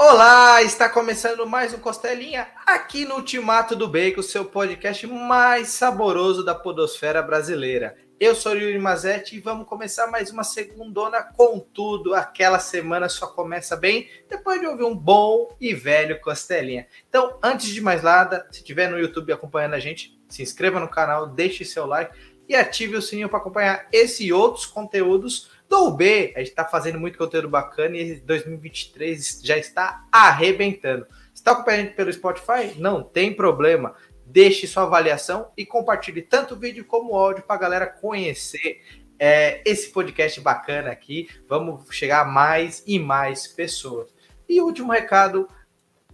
Olá, está começando mais um Costelinha aqui no Ultimato do Bacon, seu podcast mais saboroso da podosfera brasileira. Eu sou Yuri Mazetti e vamos começar mais uma segundona com tudo. Aquela semana só começa bem depois de ouvir um bom e velho Costelinha. Então, antes de mais nada, se estiver no YouTube acompanhando a gente, se inscreva no canal, deixe seu like e ative o sininho para acompanhar esse e outros conteúdos do UB, a gente está fazendo muito conteúdo bacana e 2023 já está arrebentando. Está acompanhando pelo Spotify? Não tem problema. Deixe sua avaliação e compartilhe tanto o vídeo como o áudio para a galera conhecer é, esse podcast bacana aqui. Vamos chegar a mais e mais pessoas. E último recado,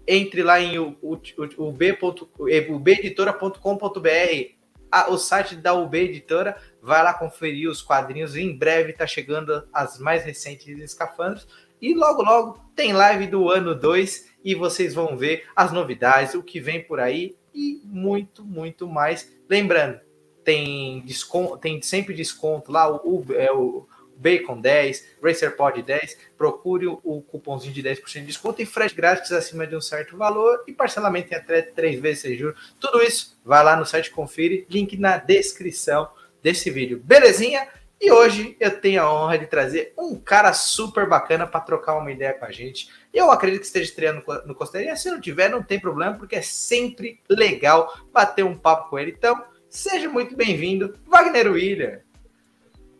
entre lá em ubeditora.com.br o site da UB Editora. Vai lá conferir os quadrinhos. Em breve está chegando as mais recentes escafandros. E logo, logo tem live do ano 2 e vocês vão ver as novidades, o que vem por aí e muito, muito mais. Lembrando, tem desconto, tem sempre desconto lá, o, é, o Bacon 10, RacerPod 10, procure o cupomzinho de 10% de desconto e frete grátis acima de um certo valor e parcelamento em até três vezes sem juros. Tudo isso, vai lá no site, confere, link na descrição desse vídeo. Belezinha? E hoje eu tenho a honra de trazer um cara super bacana para trocar uma ideia com a gente. Eu acredito que esteja estreando no Costeirinha. Se não tiver, não tem problema, porque é sempre legal bater um papo com ele. Então, seja muito bem-vindo, Wagner William.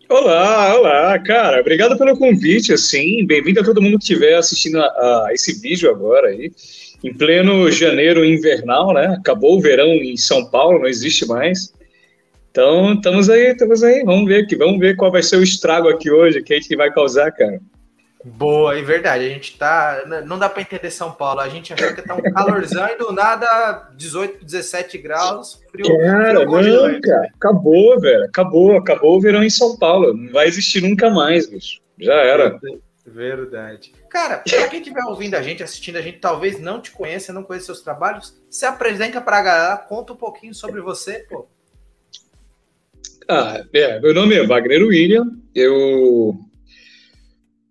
Olá, olá, cara. Obrigado pelo convite, assim. Bem-vindo a todo mundo que estiver assistindo a, a, esse vídeo agora aí. Em pleno janeiro invernal, né? Acabou o verão em São Paulo, não existe mais. Então, estamos aí, estamos aí. Vamos ver aqui, vamos ver qual vai ser o estrago aqui hoje, que a gente vai causar, cara. Boa, é verdade. A gente tá. Não dá para entender São Paulo. A gente achou que tá um calorzão e do nada 18, 17 graus, frio. Cara, frio não, cara. Acabou, velho. Acabou, acabou o verão em São Paulo. Não vai existir nunca mais, bicho. Já era. Verdade. Cara, pra quem estiver ouvindo a gente, assistindo a gente, talvez não te conheça, não conheça seus trabalhos, se apresenta pra galera, conta um pouquinho sobre você, pô. Ah, é, meu nome é Wagner William, eu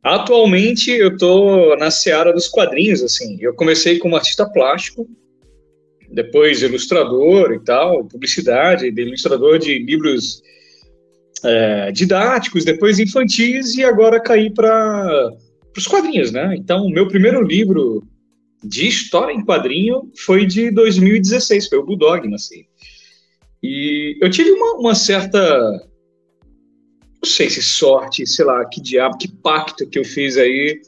Atualmente eu tô na seara dos quadrinhos, assim. Eu comecei como artista plástico, depois ilustrador e tal, publicidade, ilustrador de livros é, didáticos, depois infantis e agora caí para os quadrinhos, né? Então, meu primeiro livro de história em quadrinho foi de 2016, foi o Bulldog, assim. E eu tive uma, uma certa não sei se sorte, sei lá, que diabo, que pacto que eu fiz aí,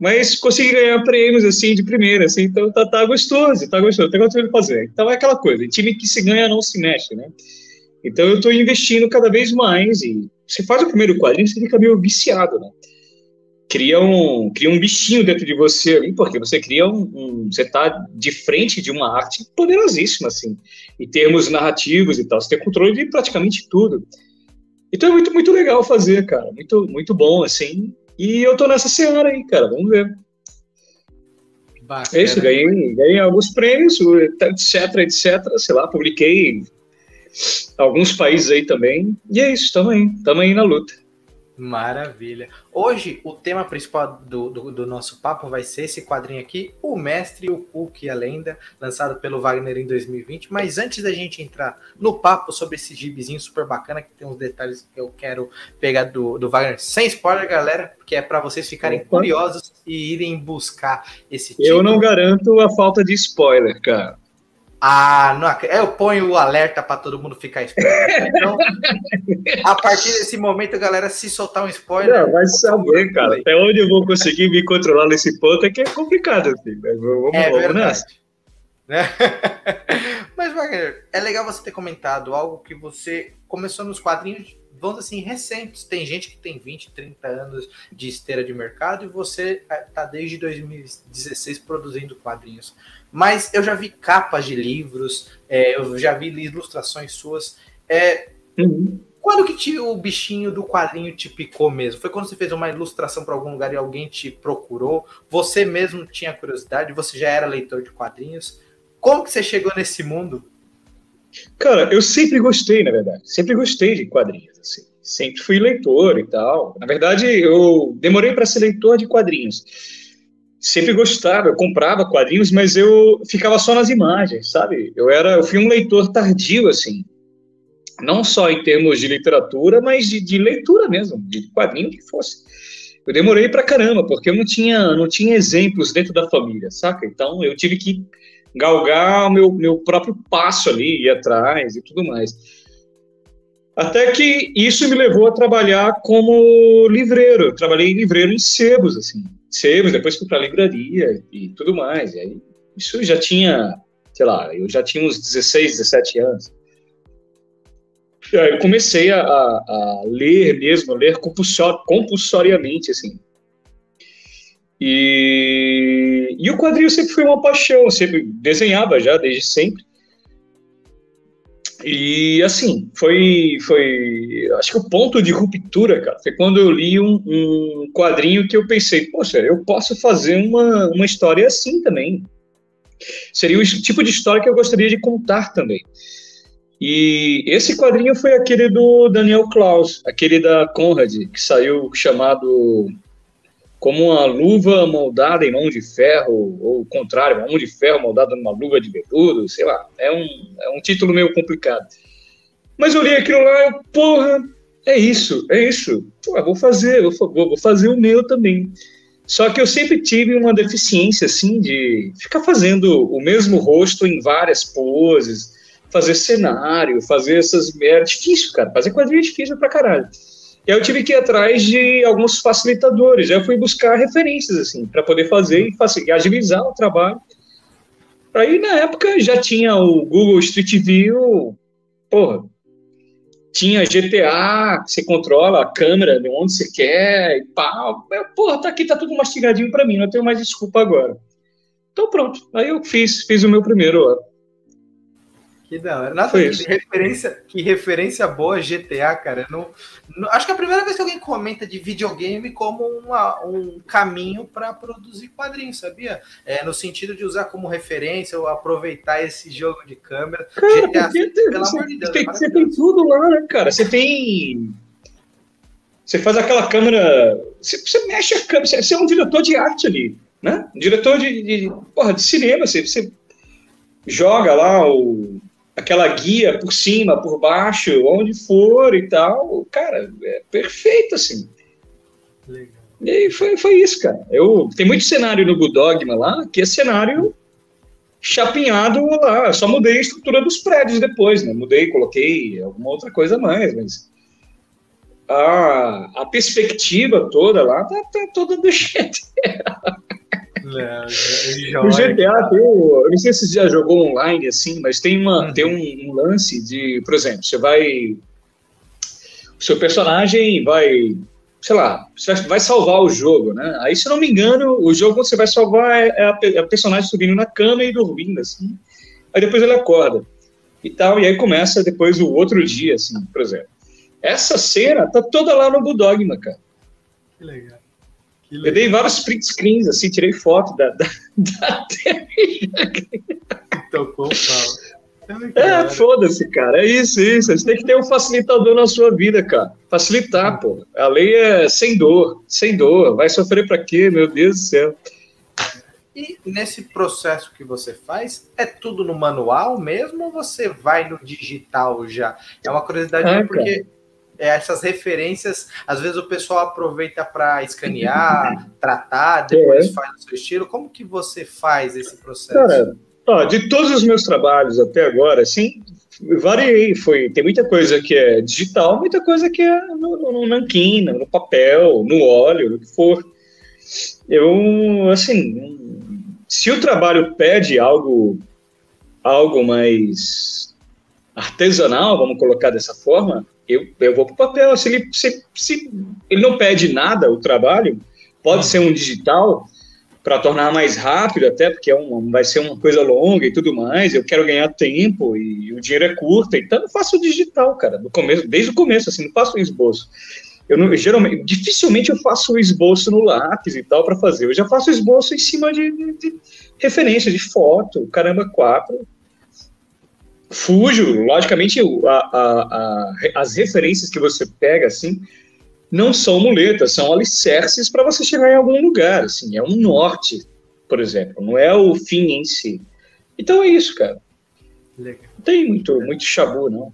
mas consegui ganhar prêmios, assim, de primeira, assim, então tá, tá gostoso, tá gostoso, tá gostoso de fazer. Então é aquela coisa, time que se ganha não se mexe, né? Então eu tô investindo cada vez mais e você faz o primeiro quadrinho, você fica meio viciado, né? Cria um, cria um bichinho dentro de você ali, porque você cria um, um você tá de frente de uma arte poderosíssima, assim, em termos narrativos e tal, você tem controle de praticamente tudo. Então é muito, muito legal fazer, cara. Muito, muito bom, assim. E eu tô nessa senhora aí, cara. Vamos ver. Bacana. É isso, ganhei, ganhei alguns prêmios, etc, etc. Sei lá, publiquei alguns países aí também. E é isso, estamos aí, estamos aí na luta. Maravilha. Hoje, o tema principal do, do, do, nosso papo vai ser esse quadrinho aqui, O Mestre, o Cook e a Lenda, lançado pelo Wagner em 2020. Mas antes da gente entrar no papo sobre esse gibizinho super bacana, que tem uns detalhes que eu quero pegar do, do Wagner, sem spoiler, galera, porque é para vocês ficarem Opa. curiosos e irem buscar esse tipo. Eu não garanto a falta de spoiler, cara. Ah, não, eu ponho o alerta para todo mundo ficar esperto. Então, a partir desse momento, galera, se soltar um spoiler. Não, vai saber, cara. Até onde eu vou conseguir me controlar nesse ponto é que é complicado, assim. Mas vamos, é vamos verdade. Né? Mas, Wagner, é legal você ter comentado algo que você começou nos quadrinhos, vamos assim, recentes. Tem gente que tem 20, 30 anos de esteira de mercado e você está desde 2016 produzindo quadrinhos mas eu já vi capas de livros, é, eu já vi ilustrações suas. É, uhum. Quando que te, o bichinho do quadrinho te picou mesmo? Foi quando você fez uma ilustração para algum lugar e alguém te procurou? Você mesmo tinha curiosidade? Você já era leitor de quadrinhos? Como que você chegou nesse mundo? Cara, eu sempre gostei, na verdade. Sempre gostei de quadrinhos, assim. Sempre fui leitor e tal. Na verdade, eu demorei para ser leitor de quadrinhos. sempre gostava, eu comprava quadrinhos, mas eu ficava só nas imagens, sabe? Eu era, eu fui um leitor tardio, assim, não só em termos de literatura, mas de, de leitura mesmo, de quadrinho que fosse. Eu demorei pra caramba, porque eu não tinha, não tinha exemplos dentro da família, saca? Então eu tive que galgar o meu, meu próprio passo ali, ir atrás e tudo mais. Até que isso me levou a trabalhar como livreiro. Eu trabalhei em livreiro em sebos, assim. Sebos, depois fui para livraria e tudo mais. E aí, isso já tinha, sei lá, eu já tinha uns 16, 17 anos. E aí eu comecei a, a, ler mesmo, ler compulsor, compulsoriamente, assim. E, e o quadrinho sempre foi uma paixão, eu sempre desenhava já, desde sempre. E assim, foi, foi. Acho que o ponto de ruptura, cara, foi quando eu li um, um quadrinho que eu pensei, poxa, eu posso fazer uma, uma história assim também. Seria o tipo de história que eu gostaria de contar também. E esse quadrinho foi aquele do Daniel Klaus, aquele da Conrad, que saiu chamado como uma luva moldada em mão de ferro, ou o contrário, uma mão de ferro moldada numa luva de veludo, sei lá. É um, é um título meio complicado. Mas eu li aquilo lá, eu, porra, é isso, é isso. Pô, vou fazer, vou, vou fazer o meu também. Só que eu sempre tive uma deficiência, assim, de ficar fazendo o mesmo rosto em várias poses, fazer cenário, fazer essas... É difícil, cara. Fazer quadrinho é difícil pra caralho. E aí eu tive que ir atrás de alguns facilitadores. Eu fui buscar referências, assim, para poder fazer e, e agilizar o trabalho. Aí, na época, já tinha o Google Street View, porra, tinha GTA, você controla a câmera de onde você quer e pá. Porra, tá aqui, tá tudo mastigadinho para mim, não tenho mais desculpa agora. Então pronto, aí eu fiz, fiz o meu primeiro que da hora. Nossa, que referência, que referência boa GTA, cara. Não, não, acho que é a primeira vez que alguém comenta de videogame como uma, um caminho para produzir quadrinhos, sabia? É, no sentido de usar como referência ou aproveitar esse jogo de câmera. Cara, GTA, porque, pelo você, amor de Deus. Tem, é você tem tudo lá, né, cara? Você tem. Você faz aquela câmera. Você, você mexe a câmera. Você, você, é um diretor de arte ali, né? Diretor de, de, porra, de cinema. Você, você joga lá o aquela guia por cima, por baixo, onde for e tal, cara, é perfeito, assim. Legal. E foi, foi isso, cara. Eu, tem muito cenário no Budogma lá, que é cenário chapinhado lá. Eu só mudei a estrutura dos prédios depois, né? Mudei, coloquei alguma outra coisa a mais, mas a, a perspectiva toda lá tá, tá toda do jeito. Não, o GTA tem eu não sei se você já jogou online assim, mas tem uma uhum. tem um, um, lance de, por exemplo, você vai o seu personagem vai, sei lá, você vai salvar o jogo, né? Aí se eu não me engano, o jogo que você vai salvar é, é a, é a personagem subindo na cama e dormindo assim. Aí depois ele acorda e tal, e aí começa depois o outro dia assim, por exemplo. Essa cena tá toda lá no Budogma, cara. Que legal. Eu dei vários print screens, assim, tirei foto da, da, da Tocou É, foda-se, cara. É isso, isso. Você tem que ter um facilitador na sua vida, cara. Facilitar, pô. A lei é sem dor, sem dor. Vai sofrer para quê, meu Deus do céu? E nesse processo que você faz, é tudo no manual mesmo ou você vai no digital já? É uma curiosidade, é, porque é, essas referências, às vezes o pessoal aproveita para escanear, tratar, depois é. faz o seu estilo. Como que você faz esse processo? Cara, ó, de todos os meus trabalhos até agora, assim, variei. Foi, tem muita coisa que é digital, muita coisa que é no, no, no nanquim, no papel, no óleo, no que for. Eu, assim, se o trabalho pede algo, algo mais artesanal, vamos colocar dessa forma, eu, eu vou para o papel. Se ele, se, se ele não pede nada, o trabalho, pode ser um digital para tornar mais rápido, até porque é um, vai ser uma coisa longa e tudo mais. Eu quero ganhar tempo e o dinheiro é curto, então eu faço o digital, cara, do começo, desde o começo, assim, não faço o esboço. Eu não, geralmente, dificilmente eu faço o esboço no lápis e tal para fazer. Eu já faço o esboço em cima de, de, de referência, de foto, caramba, quatro fujo, logicamente, a, a, a, as referências que você pega, assim, não são muletas, são alicerces para você chegar em algum lugar, assim, é um norte, por exemplo, não é o fim em si. Então é isso, cara. Legal. Não tem muito, muito chabu, não.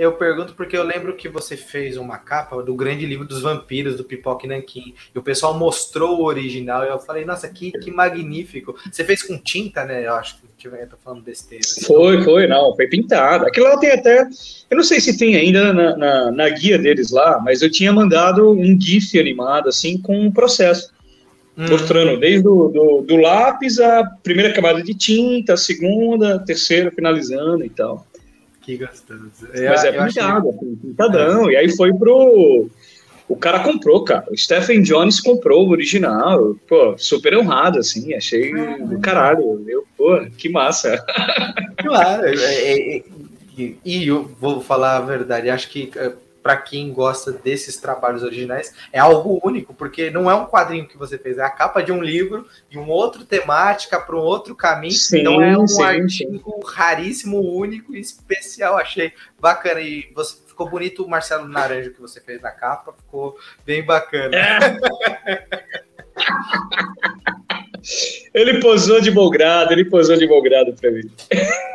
Eu pergunto porque eu lembro que você fez uma capa do grande livro dos vampiros do Pipoque Nankin. E o pessoal mostrou o original. E eu falei, nossa, que, que magnífico. Você fez com tinta, né? Eu acho que eu tô falando besteira. Foi, foi, não. Foi pintado. Aquilo lá tem até. Eu não sei se tem ainda na, na, na guia deles lá, mas eu tinha mandado um GIF animado, assim, com um processo. Hum. Mostrando desde do, do, do lápis a primeira camada de tinta, a segunda, a terceira, finalizando e tal. Que gostoso. Mas é pintado, achei... pintadão. É. E aí foi pro. O cara comprou, cara. O Stephen Jones comprou o original. Pô, super honrado, assim. Achei do caralho. Eu, pô, que massa. Claro. É, é, é, e eu vou falar a verdade. Acho que é, para quem gosta desses trabalhos originais, é algo único, porque não é um quadrinho que você fez, é a capa de um livro, de um outro temática, para um outro caminho. Sim, então é um sim, artigo sim. raríssimo, único e especial. Achei bacana. E você ficou bonito o Marcelo Naranjo que você fez na capa, ficou bem bacana. É. Ele posou de bom grado, ele posou de bom grado para mim.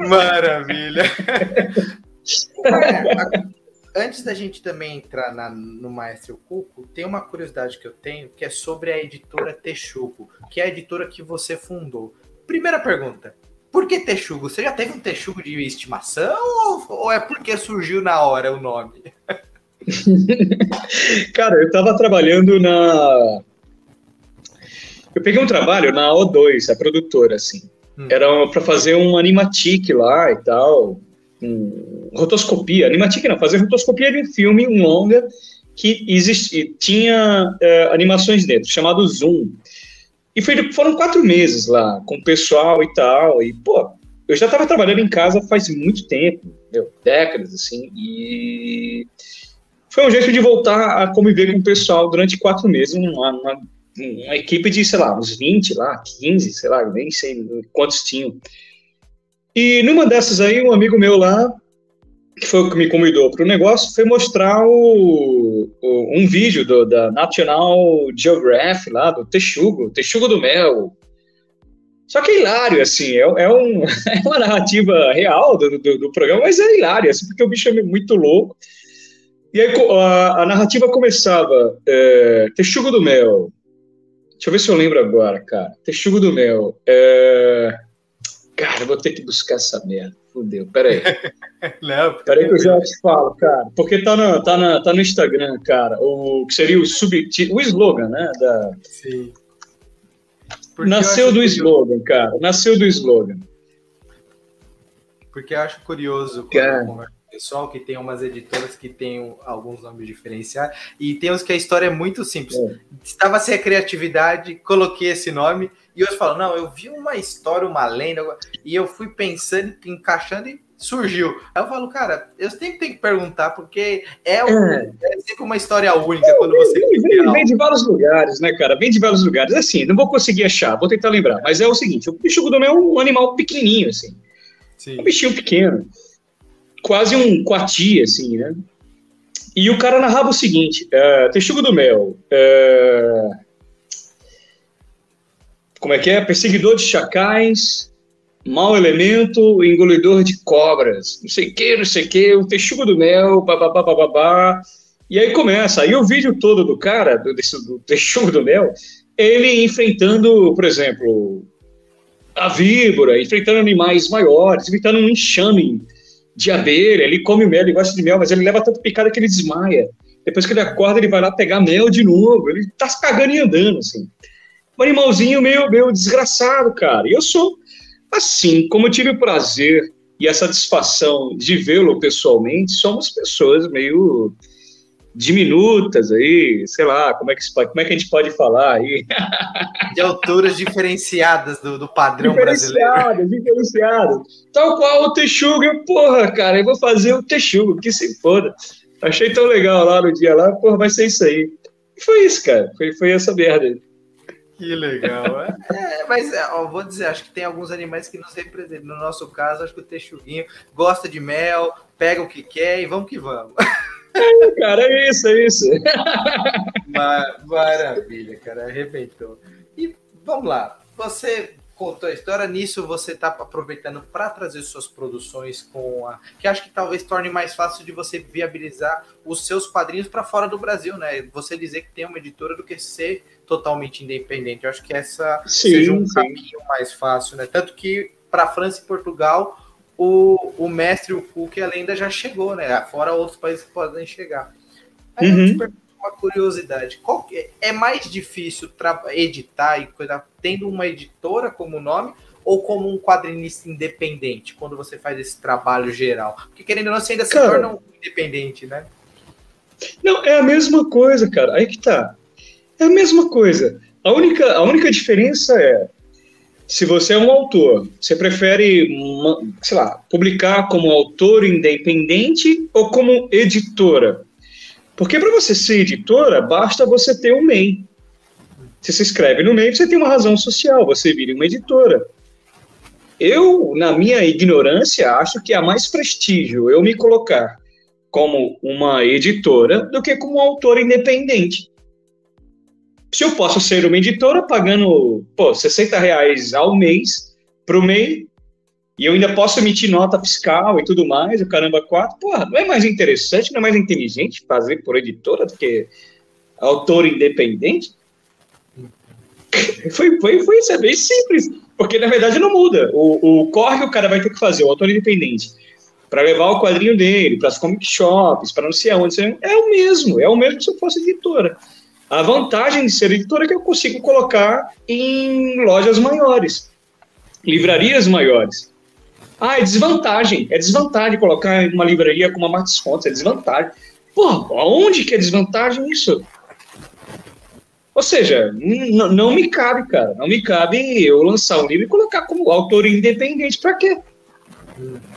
Maravilha. Antes da gente também entrar na, no Maestro Cuco, tem uma curiosidade que eu tenho, que é sobre a editora Texugo, que é a editora que você fundou. Primeira pergunta, por que Texugo? Você já teve um Texugo de estimação ou, ou é porque surgiu na hora o nome? Cara, eu estava trabalhando na... Eu peguei um trabalho na O2, a produtora, assim. Hum. Era para fazer um animatic lá e tal, um, rotoscopia, animatic não, fazer rotoscopia de um filme, um longa, que existia, tinha uh, animações dentro, chamado Zoom. E foi, foram quatro meses lá, com o pessoal e tal, e, pô, eu já estava trabalhando em casa faz muito tempo, meu, décadas, assim, e foi um jeito de voltar a conviver com o pessoal durante quatro meses, uma, uma, uma equipe de, sei lá, uns 20 lá, 15, sei lá, nem sei quantos tinham. E numa dessas aí, um amigo meu lá, que foi o que me convidou para o negócio, foi mostrar o, o, um vídeo do, da National Geographic lá, do Texugo, Texugo do Mel. Só que é hilário, assim, é, é, um, é uma narrativa real do, do, do, programa, mas é hilário, assim, porque o bicho é muito louco. E aí a, a narrativa começava, é, Texugo do Mel, deixa eu ver se eu lembro agora, cara, Texugo do Mel, é, Cara, vou ter que buscar essa merda. Fudeu, peraí. Não, peraí que eu já te falo, cara. Porque tá no, tá, na, tá no Instagram, cara. O que seria o subtítulo, o slogan, né? Da... Sim. Porque Nasceu do curioso. slogan, cara. Nasceu do slogan. Porque eu acho curioso quando pessoal que tem umas editoras que tem alguns nomes diferenciados e tem uns que a história é muito simples. É. Estava sem a criatividade, coloquei esse nome e hoje falo, não, eu vi uma história, uma lenda, e eu fui pensando, encaixando e surgiu. Aí eu falo, cara, eu sempre tenho que perguntar, porque é, um, é. é sempre uma história única é, quando você. Vem, vem, vem, de vários lugares, né, cara? Vem de vários lugares. Assim, não vou conseguir achar, vou tentar lembrar. Mas é o seguinte: o bicho é um animal pequenininho, assim. Sim. Um bichinho pequeno. Quase um coati, assim, né? E o cara narrava o seguinte: uh, Texugo do Mel. Uh, como é que é? Perseguidor de chacais, mau elemento, engolidor de cobras, não sei o que, não sei o que, o texugo do mel, babá, babá. E aí começa, aí o vídeo todo do cara, do, desse, do texugo do mel, ele enfrentando, por exemplo, a víbora, enfrentando animais maiores, enfrentando um enxame de abelha, ele come mel, ele gosta de mel, mas ele leva tanta picada que ele desmaia. Depois que ele acorda, ele vai lá pegar mel de novo, ele tá se cagando e andando, assim um animalzinho meio, meio desgraçado, cara. E eu sou assim, como eu tive o prazer e a satisfação de vê-lo pessoalmente, somos pessoas meio diminutas aí, sei lá, como é que, como é que a gente pode falar aí? De alturas diferenciadas do, do padrão brasileiro. Diferenciadas, Tal qual o Texugo, porra, cara, eu vou fazer o Texugo, que se foda. Achei tão legal lá no dia lá, porra, vai ser isso aí. E foi isso, cara, foi, foi essa merda. Que legal. É, é mas é, ó, vou dizer, acho que tem alguns animais que nos representam. No nosso caso, acho que o texuguinho gosta de mel, pega o que quer e vamos que vamos. Cara, é isso, é isso. Maravilha, cara, arrebentou. E vamos lá, você contou a história, nisso você está aproveitando para trazer suas produções com a. que acho que talvez torne mais fácil de você viabilizar os seus quadrinhos para fora do Brasil, né? Você dizer que tem uma editora do que ser totalmente independente. Eu acho que essa sim, seja um sim. caminho mais fácil, né? Tanto que para França e Portugal o, o mestre, o Cook, a lenda já chegou, né? Fora outros países que podem chegar. Aí uhum. eu te pergunto uma curiosidade: qual é, é mais difícil editar e coisa, tendo uma editora como nome ou como um quadrinista independente, quando você faz esse trabalho geral? Porque querendo ou não, você ainda cara, se torna um independente, né? Não, é a mesma coisa, cara. Aí que tá. É a mesma coisa. A única, a única diferença é se você é um autor, você prefere, sei lá, publicar como autor independente ou como editora? Porque para você ser editora, basta você ter um MEI. Se você escreve no MEI, você tem uma razão social, você vira uma editora. Eu, na minha ignorância, acho que há mais prestígio eu me colocar como uma editora do que como um autor independente. Se eu posso ser uma editora pagando pô, 60 reais ao mês para o MEI, e eu ainda posso emitir nota fiscal e tudo mais, o caramba, quatro, porra, não é mais interessante, não é mais inteligente fazer por editora do que autor independente? foi, foi, foi isso, é bem simples, porque na verdade não muda. O, o corre que o cara vai ter que fazer, o autor independente, para levar o quadrinho dele para as comic shops, para não sei aonde, é o mesmo, é o mesmo se eu fosse editora. A vantagem de ser editora é que eu consigo colocar em lojas maiores, livrarias maiores. Ah, é desvantagem. É desvantagem colocar em uma livraria com uma Martins Fontes. É desvantagem. Pô, aonde que é desvantagem isso? Ou seja, não me cabe, cara. Não me cabe eu lançar um livro e colocar como autor independente. Para quê?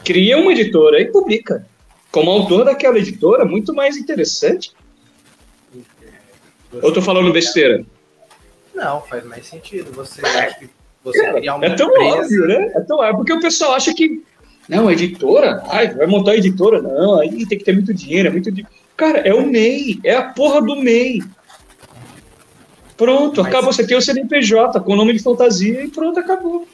Cria uma editora e publica. Como autor daquela editora, muito mais interessante. Ou tô falando besteira? Não, faz mais sentido. Você acha que você criar uma É tão empresa... óbvio, né? É tão óbvio, porque o pessoal acha que. Não, editora? Ai, vai montar editora? Não, aí tem que ter muito dinheiro, é muito dinheiro. Cara, é o MEI, é a porra do MEI. Pronto, Mas... acabou. Você tem o CNPJ com o nome de fantasia e pronto, acabou.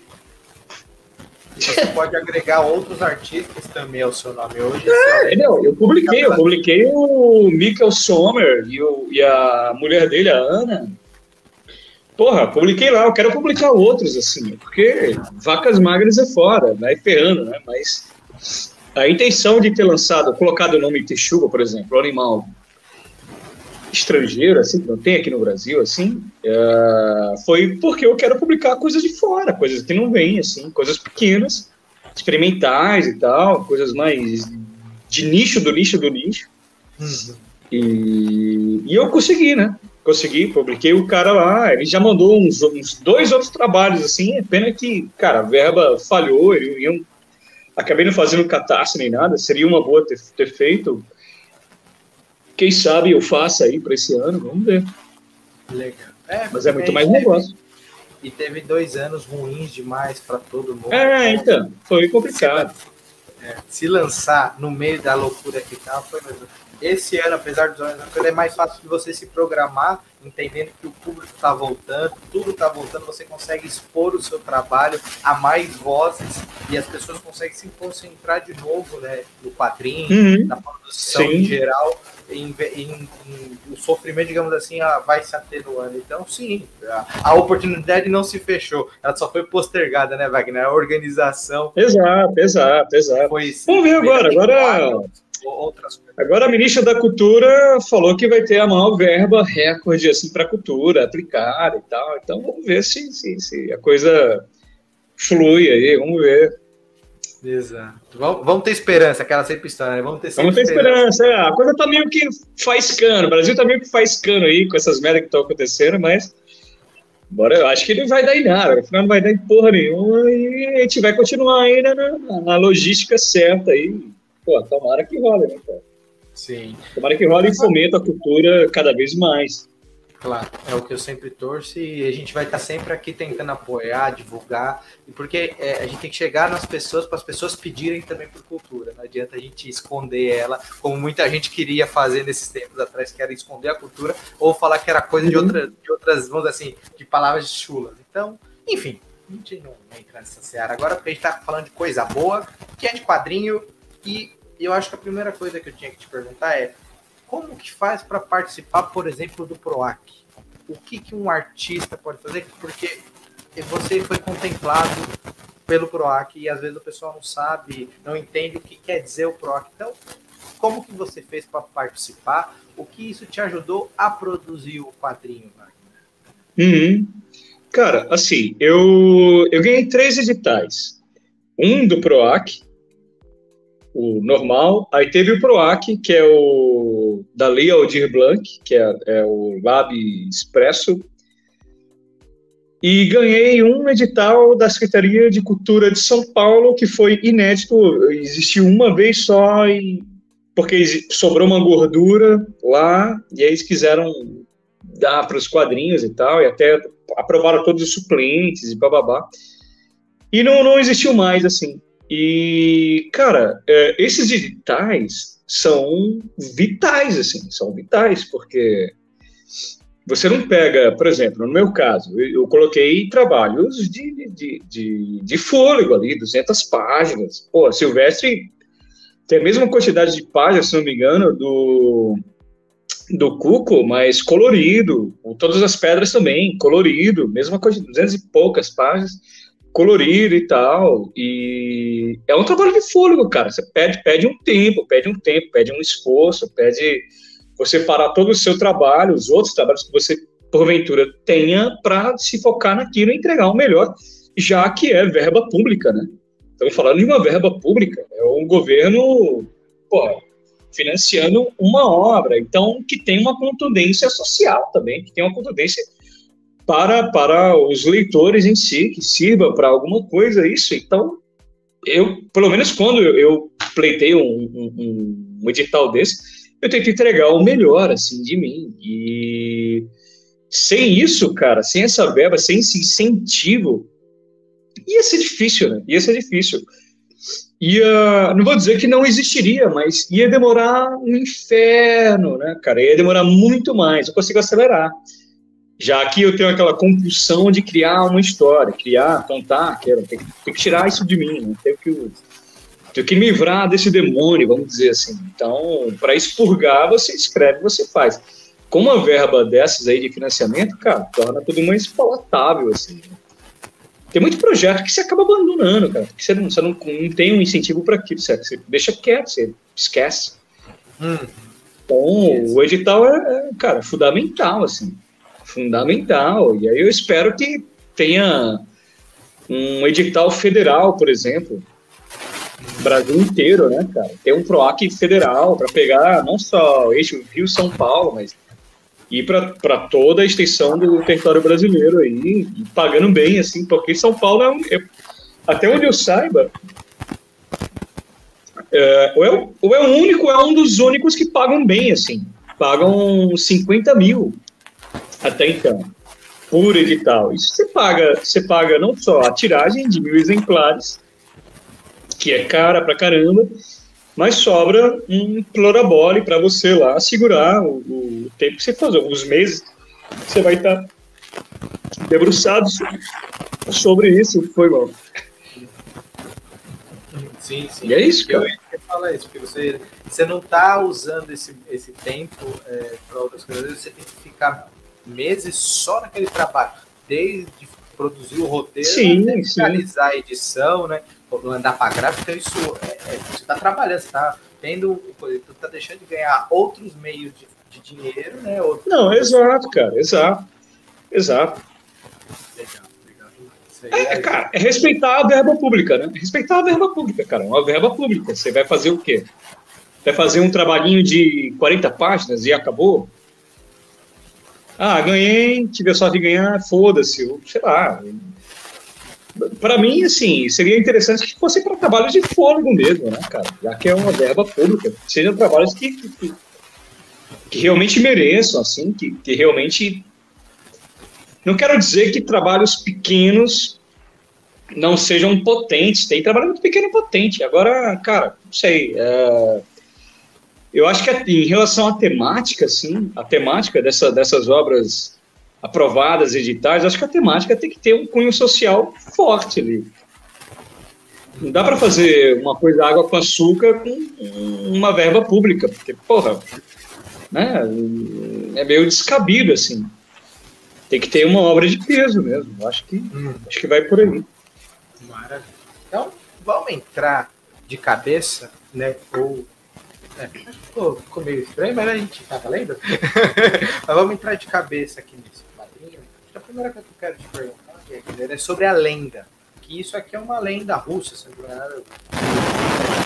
Você pode agregar outros artistas também ao seu nome hoje. É, eu publiquei, eu publiquei o Michael Sommer e, o, e a mulher dele, a Ana. Porra, publiquei lá, eu quero publicar outros, assim, porque vacas magras é fora, vai ferrando, né? Mas a intenção de ter lançado, colocado o nome Texuga, por exemplo, o animal estrangeiro, assim, que não tem aqui no Brasil, assim, uh, foi porque eu quero publicar coisas de fora, coisas que não vêm, assim, coisas pequenas, experimentais e tal, coisas mais de nicho do nicho do nicho. Uhum. E, e eu consegui, né? Consegui, publiquei o cara lá, ele já mandou uns, uns dois outros trabalhos, assim, é pena que, cara, a verba falhou, eu, eu acabei não fazendo catarse nem nada, seria uma boa ter, ter feito, quem sabe eu faça aí para esse ano, vamos ver. Legal. É, Mas é muito mais teve, negócio. E teve dois anos ruins demais para todo mundo. É, então, foi complicado. Se, é, se lançar no meio da loucura que tá, foi mesmo. Esse ano, apesar dos anos, é mais fácil de você se programar, entendendo que o público está voltando, tudo está voltando, você consegue expor o seu trabalho a mais vozes e as pessoas conseguem se concentrar de novo né, no quadrinho, uhum. na produção Sim. em geral em, em, em, o sofrimento, digamos assim, vai se atenuando. Então, sim, a, a, oportunidade não se fechou, ela só foi postergada, né, Wagner? A organização. Exato, exato, exato. Foi, Vamos ver agora. Agora, agora a ministra da Cultura falou que vai ter a maior verba recorde assim, para a cultura aplicada e tal. Então, vamos ver se, se, se a coisa flui aí, vamos ver. Exato. Vamos ter esperança, aquela sempre história, né? Vamos ter, Vamos ter esperança. esperança. É. A coisa tá meio que faz cano. O Brasil tá meio que faz cano aí com essas merdas que estão acontecendo, mas. Bora, eu acho que ele vai dar em nada. Afinal, não vai dar em porra nenhuma e a gente vai continuar aí na, na, na logística certa aí. Pô, tomara que role, né, cara? Sim. Tomara que role e fomenta a cultura cada vez mais. Claro, é o que eu sempre torço e a gente vai estar sempre aqui tentando apoiar, divulgar, porque é, a gente tem que chegar nas pessoas para as pessoas pedirem também por cultura. Não adianta a gente esconder ela, como muita gente queria fazer nesses tempos atrás, que era esconder a cultura ou falar que era coisa de, uhum. outra, de outras, vamos assim, de palavras chulas. Então, enfim, a gente não entra nessa seara agora, porque a gente está falando de coisa boa, que é de quadrinho, e eu acho que a primeira coisa que eu tinha que te perguntar é como que faz para participar, por exemplo, do PROAC? O que, que um artista pode fazer? Porque você foi contemplado pelo PROAC e às vezes o pessoal não sabe, não entende o que quer dizer o PROAC. Então, como que você fez para participar? O que isso te ajudou a produzir o quadrinho, Uhum. Cara, assim, eu, eu ganhei três editais. Um do PROAC, o normal. Aí teve o PROAC, que é o da Lei Aldir Blanc, que é, é o Lab Expresso. E ganhei um edital da Secretaria de Cultura de São Paulo, que foi inédito, existiu uma vez só, e, porque sobrou uma gordura lá, e aí eles quiseram dar para os quadrinhos e tal, e até aprovaram todos os suplentes e bababá. E não, não existiu mais, assim. E, cara, é, esses digitais são vitais, assim, são vitais, porque você não pega, por exemplo, no meu caso, eu, coloquei trabalhos de, de, de, de, fôlego ali, 200 páginas. Pô, Silvestre tem a mesma quantidade de páginas, se não me engano, do, do Cuco, mas colorido, todas as pedras também, colorido, mesma coisa, 200 e poucas páginas colorido e tal. E é um trabalho de fôlego, cara. Você pede, pede um tempo, pede um tempo, pede um esforço, pede você parar todo o seu trabalho, os outros trabalhos que você porventura tenha para se focar naquilo e entregar o melhor, já que é verba pública, né? Estamos falando de uma verba pública, é um governo pô, financiando uma obra, então que tem uma contundência social também, que tem uma contundência para, para os leitores em si, que sirva para alguma coisa isso. Então, eu, pelo menos quando eu, pleitei um, um, um, edital desse, eu tento entregar o melhor, assim, de mim. E sem isso, cara, sem essa verba, sem esse incentivo, ia ser difícil, né? Ia ser difícil. Ia, não vou dizer que não existiria, mas ia demorar um inferno, né, cara? Ia demorar muito mais. Eu consigo acelerar. Já aqui eu tenho aquela compulsão de criar uma história, criar, contar, quero, tem, que, tirar isso de mim, né? tenho, que, tenho que me livrar desse demônio, vamos dizer assim. Então, para expurgar, você escreve, você faz. Com uma verba dessas aí de financiamento, cara, torna tudo mais palatável, assim. Tem muito projeto que você acaba abandonando, cara, porque você não, você não, não tem um incentivo para aquilo, certo? Você deixa quieto, você esquece. Hum. Então, o edital é, é, cara, fundamental, assim fundamental. E aí eu espero que tenha um edital federal, por exemplo, Brasil inteiro, né, cara? Ter um PROAC federal para pegar não só o eixo Rio-São Paulo, mas ir para toda a extensão do território brasileiro aí, pagando bem, assim, porque São Paulo é, um, é até onde eu saiba, é, ou, é, ou é o único, é um dos únicos que pagam bem, assim, pagam 50 mil até então, por edital. Isso você paga, você paga não só a tiragem de mil exemplares, que é cara pra caramba, mas sobra um plorabole para você lá segurar o, o, tempo que você faz, alguns meses você vai estar tá debruçado sobre isso, foi bom. Sim, sim. E é isso, cara. Eu ia falar isso, porque você, você não está usando esse, esse tempo é, para outras coisas, você tem que ficar meses só naquele trabalho, desde produzir o roteiro, sim, até finalizar a edição, né? Andar para gráfica, isso é, é, você está trabalhando, você está tendo, você está deixando de ganhar outros meios de, de dinheiro, né? Outros Não, exato, cara, exato, exato. Legal, legal. É, é, cara, é respeitar a verba pública, né? Respeitar a verba pública, cara. Uma verba pública. Você vai fazer o quê? Vai fazer um trabalhinho de 40 páginas e acabou? Ah, ganhei, tive a sorte de ganhar, foda-se, sei lá. Para mim, assim, seria interessante que fosse para trabalhos de fôlego mesmo, né, cara? Já que é uma verba pública. Sejam trabalhos que, que, que realmente mereçam, assim, que, que realmente Não quero dizer que trabalhos pequenos não sejam potentes. Tem trabalho muito pequeno potente. Agora, cara, não sei. É... Eu acho que em relação à temática, sim, a temática dessa, dessas obras aprovadas, editais, acho que a temática tem que ter um cunho social forte ali. Não dá para fazer uma coisa água com açúcar com uma verba pública, porque, porra, né, é meio descabido, assim. Tem que ter uma obra de peso mesmo. Acho que, hum. acho que vai por aí. Maravilha. Então, vamos entrar de cabeça, né? Ou. É, ficou, ficou meio estranho, mas a gente tá valendo. mas vamos entrar de cabeça aqui nesse quadrinho. A primeira coisa que eu quero te perguntar é sobre a lenda que isso aqui é uma lenda russa, se não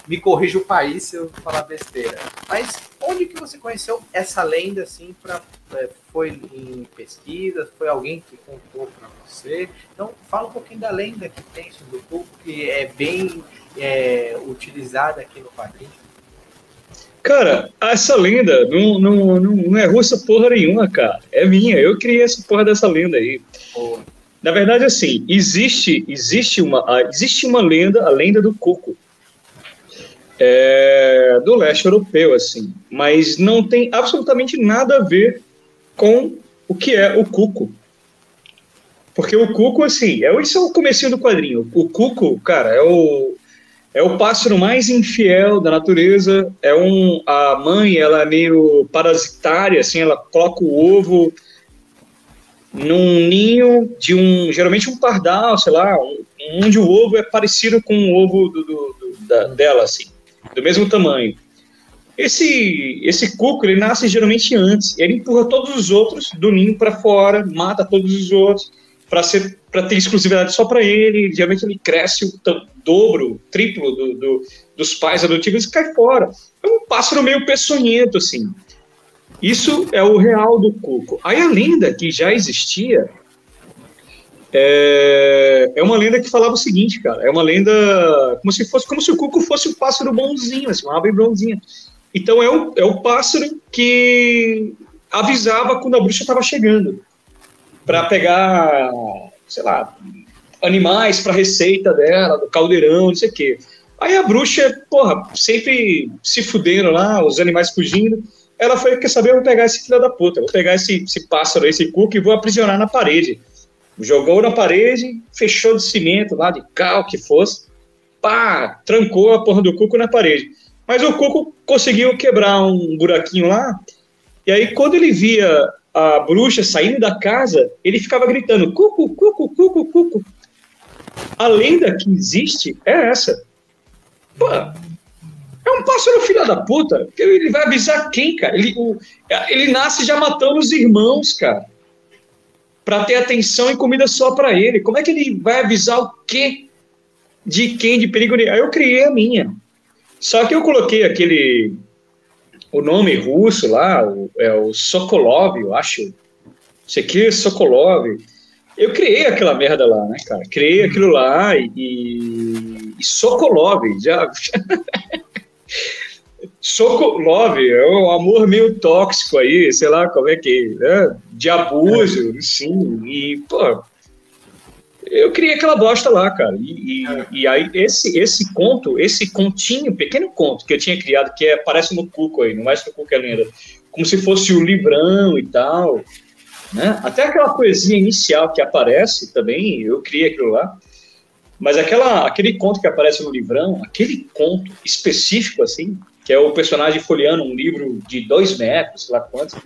me corrija o país se eu falar besteira. Mas onde que você conheceu essa lenda assim para é, foi em pesquisa, foi alguém que contou para você? Então fala um pouquinho da lenda que tem sobre o Cuco, que é bem é, utilizada aqui no quadrinho. Cara, essa lenda não, não, não, não, é russa porra nenhuma, cara. É minha. Eu criei essa porra dessa lenda aí. Pô. Na verdade, assim, existe, existe, uma, existe uma lenda, a lenda do cuco, é, do leste europeu, assim, mas não tem absolutamente nada a ver com o que é o cuco. Porque o cuco, assim, é, isso é o comecinho do quadrinho. O cuco, cara, é o, é o pássaro mais infiel da natureza. É um, a mãe, ela é meio parasitária, assim, ela coloca o ovo num ninho de um, geralmente um pardal, sei lá, onde o ovo é parecido com o ovo do, do, do, da, dela, assim, do mesmo tamanho. Esse, esse cuco, ele nasce geralmente antes, ele empurra todos os outros do ninho para fora, mata todos os outros, para ser para ter exclusividade só para ele, geralmente ele cresce o dobro, triplo do, do, dos pais adotivos e cai fora. É um pássaro meio peçonhento, assim. Isso é o real do cuco. Aí a lenda que já existia é, é, uma lenda que falava o seguinte, cara. É uma lenda como se fosse como se o cuco fosse um pássaro bonzinho, assim, uma ave bonzinha. Então é o, é o pássaro que avisava quando a bruxa estava chegando para pegar, sei lá, animais para receita dela, do caldeirão, não sei o quê. Aí a bruxa, porra, sempre se fuderam lá, os animais fugindo. Ela foi, quer saber, eu vou pegar esse filho da puta, vou pegar esse, esse pássaro, esse cuco e vou aprisionar na parede. Jogou na parede, fechou de cimento lá, de cal que fosse, pá, trancou a porra do cuco na parede. Mas o cuco conseguiu quebrar um buraquinho lá, e aí quando ele via a bruxa saindo da casa, ele ficava gritando, cuco, cuco, cuco, cuco. A lenda que existe é essa. Pô, é um pássaro filho da puta. Ele vai avisar quem, cara? Ele, o, ele nasce já matando os irmãos, cara. Pra ter atenção e comida só para ele. Como é que ele vai avisar o quê? De quem? De perigo? Aí eu criei a minha. Só que eu coloquei aquele. O nome russo lá, o, é o Sokolov, eu acho. É Sokolov. Eu criei aquela merda lá, né, cara? Criei aquilo lá e, e Sokolov, já. Sokolov é um amor meio tóxico aí, sei lá como é que, né? De abuso, sim. E, pô, eu criei aquela bosta lá, cara. E, e, e, aí, esse, esse conto, esse continho, pequeno conto que eu tinha criado, que é, parece no Cuco aí, não mais no Cuco é lenda, como se fosse o livrão e tal. Né? Até aquela poesia inicial que aparece também, eu criei aquilo lá. Mas aquela, aquele conto que aparece no livrão, aquele conto específico, assim, que é o personagem folheando um livro de dois metros, sei lá quantos.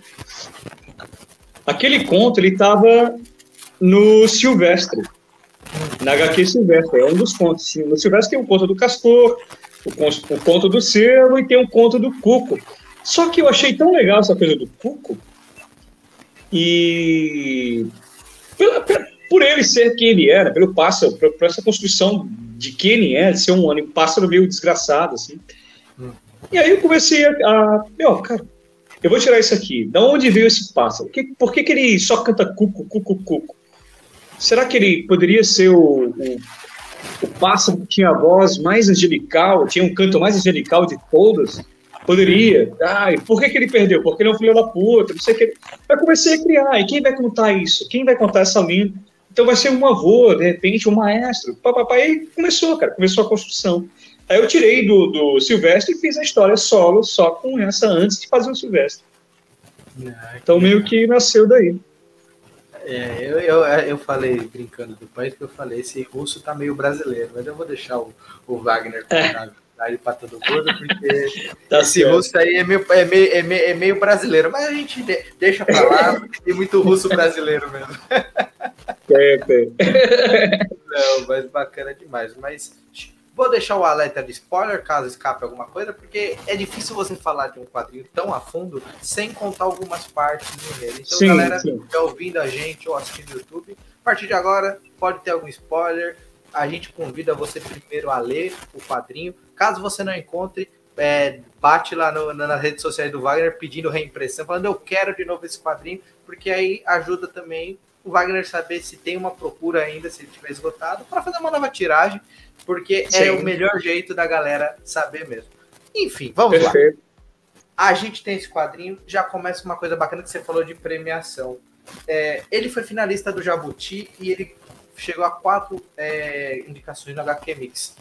Aquele conto, ele estava no Silvestre, na HQ Silvestre, é um dos contos. No Silvestre tem o conto do Castor, o conto, conto do Cervo e tem o conto do Cuco. Só que eu achei tão legal essa coisa do Cuco, e pela, pela, por ele ser quem ele era, pelo pássaro, por, por, essa construção de quem ele é, de ser um, um pássaro meio desgraçado, assim. Hum. E aí eu comecei a, a, meu, cara, eu vou tirar isso aqui. Da onde veio esse pássaro? Que, por que, que ele só canta cuco, cuco, cuco? Será que ele poderia ser o, o, o pássaro que tinha a voz mais angelical, tinha um canto mais angelical de todos? Poderia. Ah, por que, que ele perdeu? Porque ele é um filho da puta, não sei o que. Aí comecei a criar. E quem vai contar isso? Quem vai contar essa linha? Então vai ser um avô, de repente, um maestro. Papai, aí começou, cara, começou a construção. Aí eu tirei do, do Silvestre e fiz a história solo, só com essa, antes de fazer o Silvestre. Ah, então meio que nasceu daí. É, eu, eu, eu falei, brincando do país, que eu falei, esse russo tá meio brasileiro, mas eu vou deixar o, o Wagner contar é. para todo mundo, porque tá esse certo. russo aí é meio, é, meio, é, meio, é meio brasileiro, mas a gente de, deixa para lá, porque tem muito russo brasileiro mesmo. Tem, tem. Não, mas bacana demais. Mas Vou deixar o alerta de spoiler caso escape alguma coisa, porque é difícil você falar de um quadrinho tão a fundo sem contar algumas partes dele. Então, sim, galera sim. que está ouvindo a gente ou assistindo no YouTube, a partir de agora pode ter algum spoiler. A gente convida você primeiro a ler o quadrinho. Caso você não encontre, é, bate lá no, nas redes sociais do Wagner pedindo reimpressão, falando eu quero de novo esse quadrinho, porque aí ajuda também o Wagner saber se tem uma procura ainda, se ele tiver esgotado, para fazer uma nova tiragem porque Sim. é o melhor jeito da galera saber mesmo. Enfim, vamos Perfeito. lá. A gente tem esse quadrinho, já começa uma coisa bacana que você falou de premiação. É, ele foi finalista do Jabuti e ele chegou a quatro é, indicações no HQ Mix.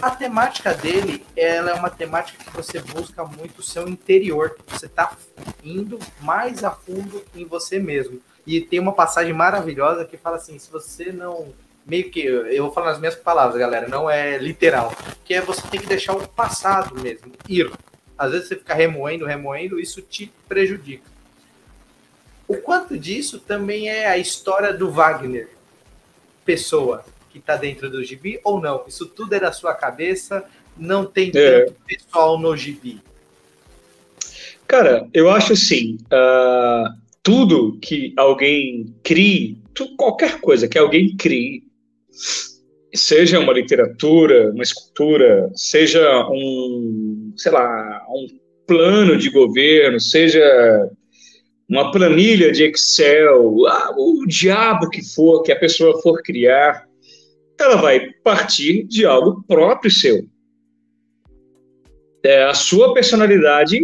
A temática dele, ela é uma temática que você busca muito o seu interior. Você está indo mais a fundo em você mesmo. E tem uma passagem maravilhosa que fala assim: se você não meio que, eu vou falar nas minhas palavras, galera, não é literal, que é você tem que deixar o passado mesmo ir. Às vezes você fica remoendo, remoendo, isso te prejudica. O quanto disso também é a história do Wagner, pessoa que está dentro do gibi ou não? Isso tudo é da sua cabeça, não tem é. tanto pessoal no gibi. Cara, eu acho assim, uh, tudo que alguém crie, tu, qualquer coisa que alguém crie, seja uma literatura, uma escultura, seja um, sei lá, um plano de governo, seja uma planilha de Excel, o diabo que for, que a pessoa for criar, ela vai partir de algo próprio seu. É a sua personalidade,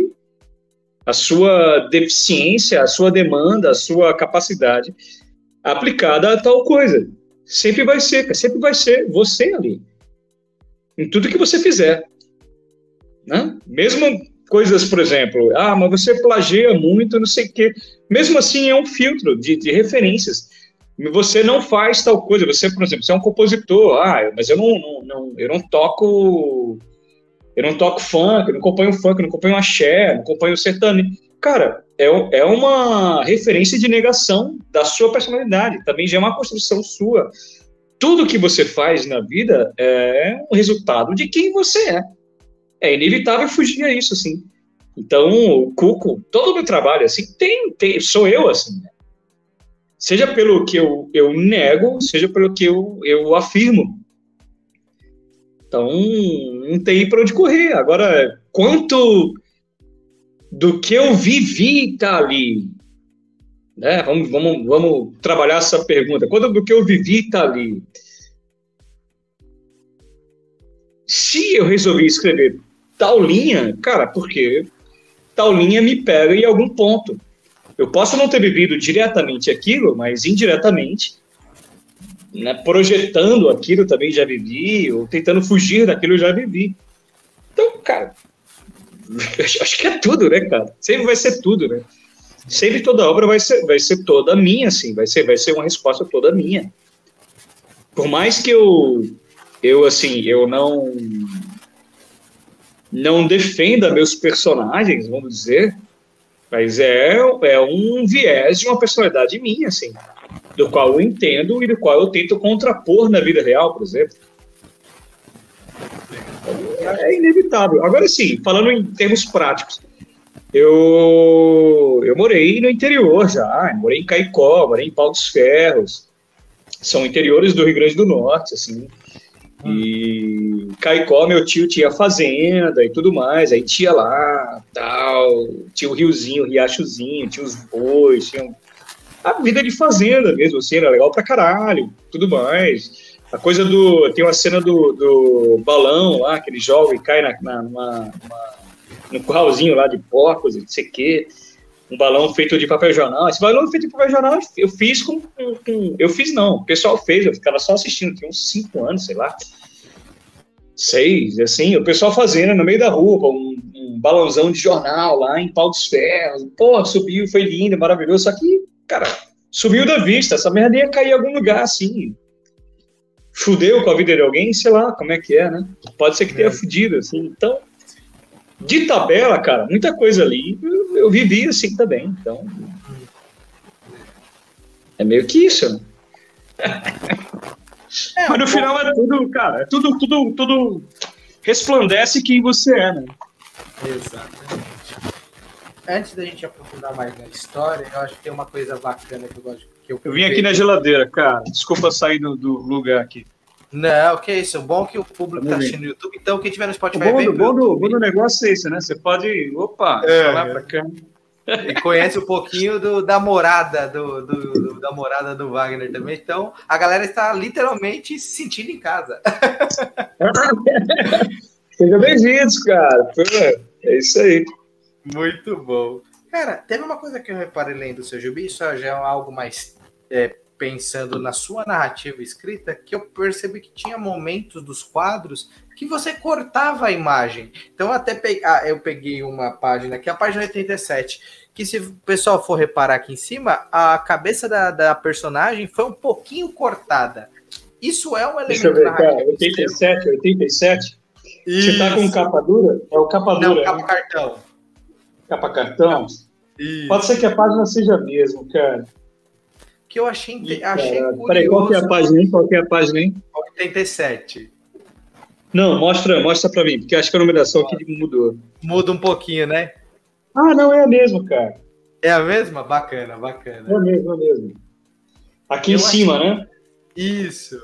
a sua deficiência, a sua demanda, a sua capacidade aplicada a tal coisa. Sempre vai ser, sempre vai ser você ali. Em tudo que você fizer. Né? Mesmo coisas, por exemplo, ah, mas você plageia muito, não sei o quê. Mesmo assim, é um filtro de, de referências. Você não faz tal coisa. Você, por exemplo, você é um compositor, ah, mas eu não, não, não eu não toco eu não toco funk, eu não acompanho funk, eu não acompanho axé, não acompanho sertanejo. Cara, é, é uma referência de negação da sua personalidade, também já é uma construção sua. Tudo que você faz na vida é um resultado de quem você é. É inevitável fugir a isso, assim. Então, o Cuco, todo o meu trabalho, assim, tem, tem sou eu, assim. Né? Seja pelo que eu, eu nego, seja pelo que eu, eu afirmo. Então, não tem para onde correr. Agora, quanto do que eu vivi ali. Né? Vamos, vamos, vamos trabalhar essa pergunta. Quanto do que eu vivi ali? Se eu resolvi escrever tal linha, cara, porque tal linha me pega em algum ponto. Eu posso não ter vivido diretamente aquilo, mas indiretamente, né, projetando aquilo também já vivi, ou tentando fugir daquilo já vivi. Então, cara, acho que é tudo, né, cara? Sempre vai ser tudo, né? Sempre toda obra vai ser, vai ser toda minha, assim, vai ser, vai ser uma resposta toda minha. Por mais que eu, eu assim, eu não não defenda meus personagens, vamos dizer, mas é, é um viés de uma personalidade minha, assim, do qual eu entendo e do qual eu tento contrapor na vida real, por exemplo é inevitável. Agora sim, falando em termos práticos, eu, eu morei no interior já, morei em Caicó, morei em Pau dos Ferros, são interiores do Rio Grande do Norte, assim, e Caicó, meu tio tinha fazenda e tudo mais, aí tinha lá, tal, tinha o riozinho, o riachozinho, tinha os bois, tinha a vida de fazenda mesmo, assim, era legal pra caralho, tudo mais. A coisa do. Tem uma cena do, do balão lá, que ele joga e cai na, na, numa, numa, no curralzinho lá de porcos, não sei o quê. Um balão feito de papel jornal. Esse balão feito de papel jornal eu fiz com, com, eu fiz não, o pessoal fez, eu ficava só assistindo, tinha uns cinco anos, sei lá seis, assim, o pessoal fazendo no meio da rua, um, um balãozão de jornal lá em pau dos ferros. Pô, subiu, foi lindo, maravilhoso. Só que, cara, subiu da vista. Essa merda ia cair em algum lugar, assim. Fudeu com a vida de alguém, sei lá como é que é, né? Pode ser que tenha é. fudido, assim. Então, de tabela, cara, muita coisa ali eu, eu vivi assim também. Então, é meio que isso, né? É, Mas no final é tudo, cara, é tudo, tudo, tudo resplandece quem você é, né? Exatamente. Antes da gente aprofundar mais na história, eu acho que tem uma coisa bacana que eu gosto que eu, eu vim aqui na geladeira, cara. Desculpa sair do, do lugar aqui. Não, que isso. O bom é que o público está assistindo no YouTube. Então, quem tiver no Spotify, o bom, do, bom, do, bom do negócio é isso, né? Você pode. Opa, é, lá pra cá. E conhece um pouquinho do, da morada do, do, do, da morada do Wagner também. Então, a galera está literalmente se sentindo em casa. Seja bem-vindos, cara. É isso aí. Muito bom. Cara, teve uma coisa que eu reparei lendo o seu Jubi, isso já é algo mais é, pensando na sua narrativa escrita, que eu percebi que tinha momentos dos quadros que você cortava a imagem. Então, até pe... ah, eu peguei uma página aqui, a página 87, que se o pessoal for reparar aqui em cima, a cabeça da, da personagem foi um pouquinho cortada. Isso é um elemento Deixa eu ver, cara, 87, 87. Isso. Você tá com capa dura? É o capa dura. Não, capa né? cartão. Capa cartão? Isso. Pode ser que a página seja a mesma, cara. Que eu achei, achei curioso. Peraí, qual que é a página, hein? Qual que é a página, hein? 87. Não, mostra, mostra para mim, porque acho que a numeração aqui mudou. Muda um pouquinho, né? Ah, não, é a mesma, cara. É a mesma? Bacana, bacana. É a mesma, é a mesma. Aqui Eu em cima, achei... né? Isso.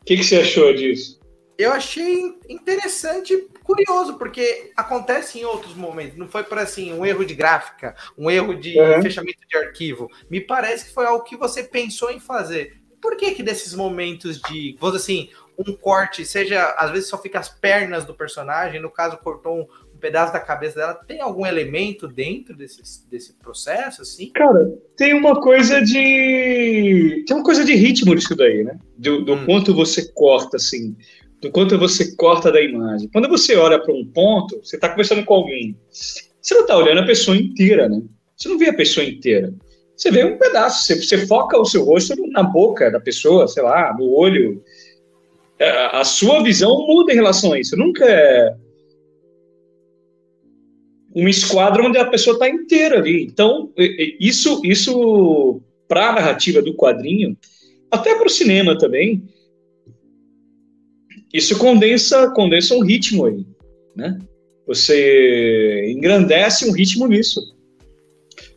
O que, que você achou disso? Eu achei interessante, curioso, porque acontece em outros momentos. Não foi por assim um erro de gráfica, um erro de uhum. fechamento de arquivo. Me parece que foi algo que você pensou em fazer por que que desses momentos de, vamos assim, um corte, seja, às vezes só fica as pernas do personagem, no caso cortou um, um pedaço da cabeça dela, tem algum elemento dentro desse, desse processo, assim? Cara, tem uma coisa de... tem uma coisa de ritmo nisso daí, né? Do, do hum. quanto você corta, assim, do quanto você corta da imagem. Quando você olha para um ponto, você está conversando com alguém, você não está olhando a pessoa inteira, né? Você não vê a pessoa inteira. Você vê um pedaço, você, você foca o seu rosto na boca da pessoa, sei lá, no olho. É, a sua visão muda em relação a isso. Nunca é uma esquadra onde a pessoa está inteira ali. Então, isso, isso para a narrativa do quadrinho, até para o cinema também, isso condensa, condensa um ritmo aí, né? Você engrandece um ritmo nisso.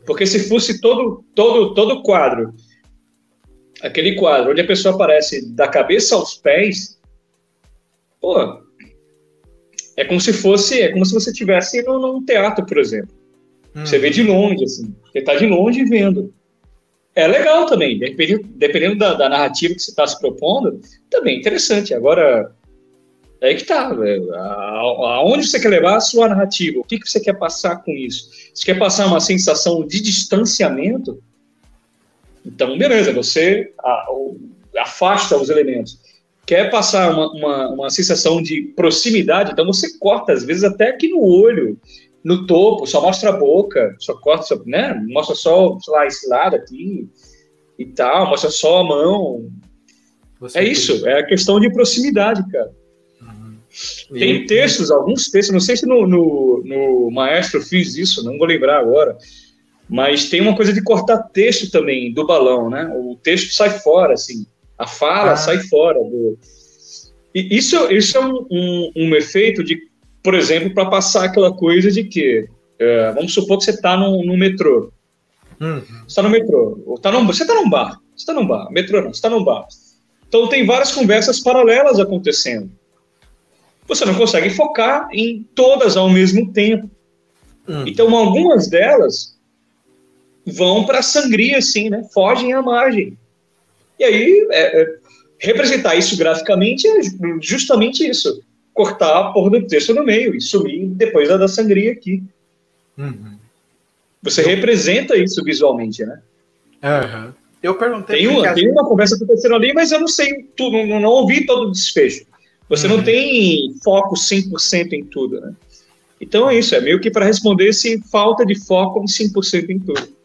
Porque se fosse todo todo todo quadro, aquele quadro onde a pessoa aparece da cabeça aos pés, pô, é como se fosse, é como se você estivesse num teatro, por exemplo. Hum. Você vê de longe, assim. Você está de longe vendo. É legal também, dependendo, dependendo da, da narrativa que você está se propondo, também é interessante. Agora, é aí que tá. Aonde você quer levar a sua narrativa? O que, que você quer passar com isso? Você quer passar uma sensação de distanciamento? Então, beleza, você afasta os elementos. Quer passar uma, uma, uma sensação de proximidade? Então, você corta, às vezes, até aqui no olho, no topo, só mostra a boca, só corta, só, né? Mostra só, sei lá, esse lado aqui e tal, mostra só a mão. Você é isso, é a questão de proximidade, cara. Tem textos, alguns textos, não sei se no, no, no Maestro fiz isso, não vou lembrar agora, mas tem uma coisa de cortar texto também do balão, né? O texto sai fora, assim, a fala ah. sai fora. Do... E isso, isso é um, um, um efeito de, por exemplo, para passar aquela coisa de que, é, vamos supor que você está no, no metrô. Uhum. Você está no metrô, ou tá no, você está num bar, você está num bar, metrô não, você está num bar. Então tem várias conversas paralelas acontecendo você não consegue focar em todas ao mesmo tempo. Hum. Então, algumas delas vão para a sangria, assim, né? Fogem à margem. E aí, é, é, representar isso graficamente é justamente isso. cortar a porra do texto no meio e sumir depois da, da sangria aqui. Uhum. Você Eu... representa isso visualmente, né? Uhum. Eu perguntei. Tem uma, tem uma conversa acontecendo ali, mas eu não sei tudo, não, não ouvi todo o desfecho. Você uhum. não tem foco 100% em tudo, né? Então é isso, é meio que para responder se falta de foco em 5% em tudo.